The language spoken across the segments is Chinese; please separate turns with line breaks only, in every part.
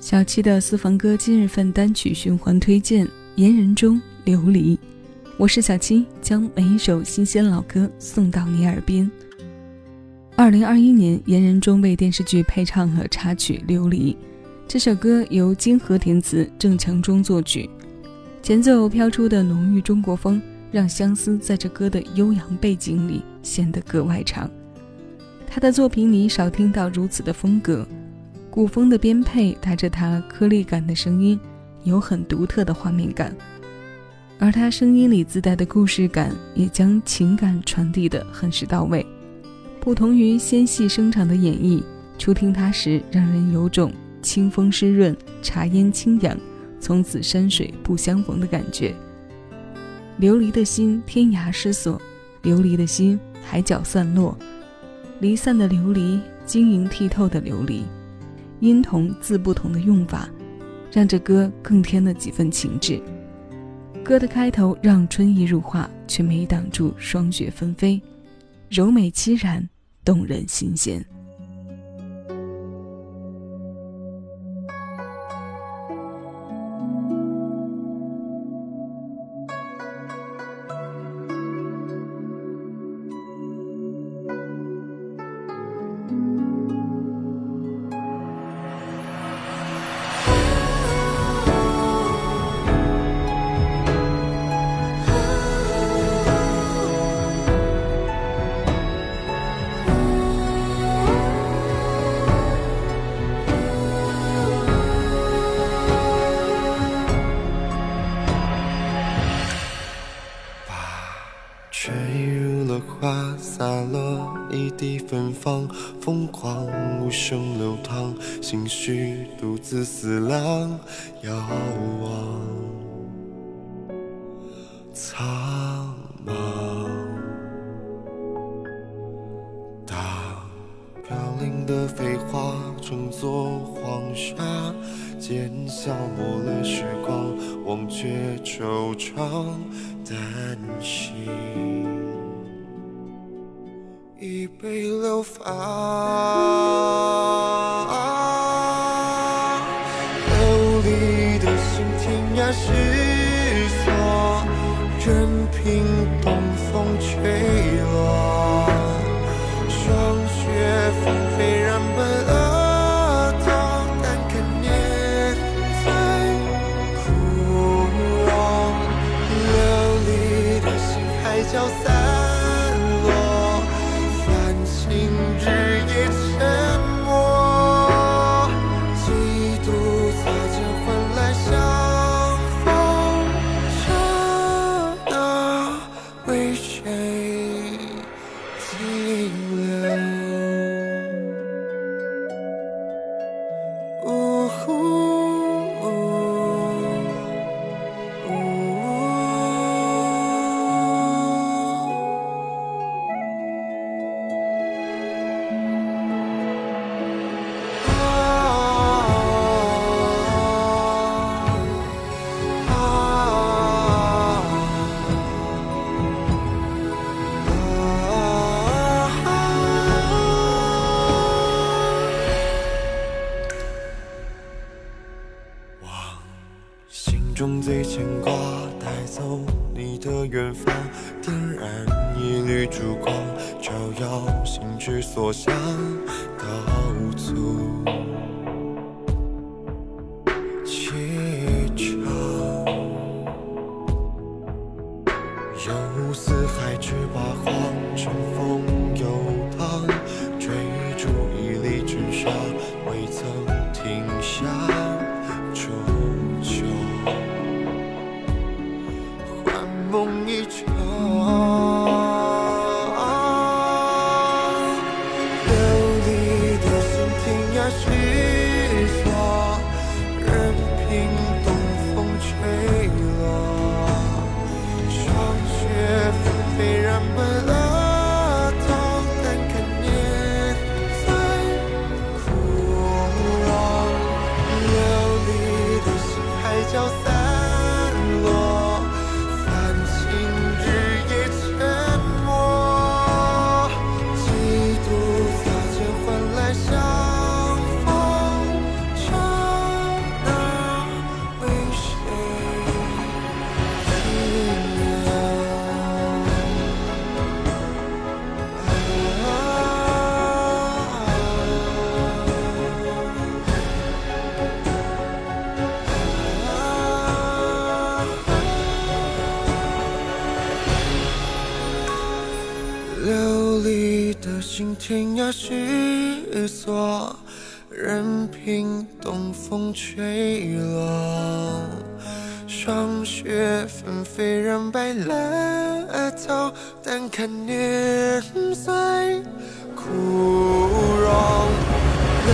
小七的私房歌今日份单曲循环推荐：言人中琉璃。我是小七，将每一首新鲜老歌送到你耳边。二零二一年，言人中为电视剧配唱了插曲《琉璃》。这首歌由金河填词，郑强中作曲。前奏飘出的浓郁中国风，让相思在这歌的悠扬背景里显得格外长。他的作品里少听到如此的风格。古风的编配带着他颗粒感的声音，有很独特的画面感，而他声音里自带的故事感也将情感传递得很是到位。不同于纤细声长的演绎，初听他时让人有种清风湿润、茶烟清扬，从此山水不相逢的感觉。琉璃的心，天涯失所；琉璃的心，海角散落。离散的琉璃，晶莹剔透的琉璃。音同字不同的用法，让这歌更添了几分情致。歌的开头让春意入画，却没挡住霜雪纷飞，柔美凄然，动人心弦。
花洒落一地芬芳，疯狂无声流淌，心绪独自思量，遥望苍茫。当飘零的飞花成作黄沙，渐消磨了时光，忘却惆怅，丹心。已被流放中远方，点燃一缕烛光，照耀心之所向，道阻。天涯失所，任凭东风吹落。霜雪纷飞，染白了头，但看年岁枯荣。琉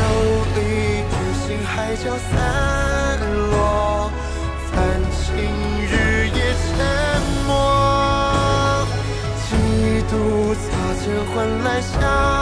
璃之心，海角散落，繁星日夜沉默。几度擦肩，换来相。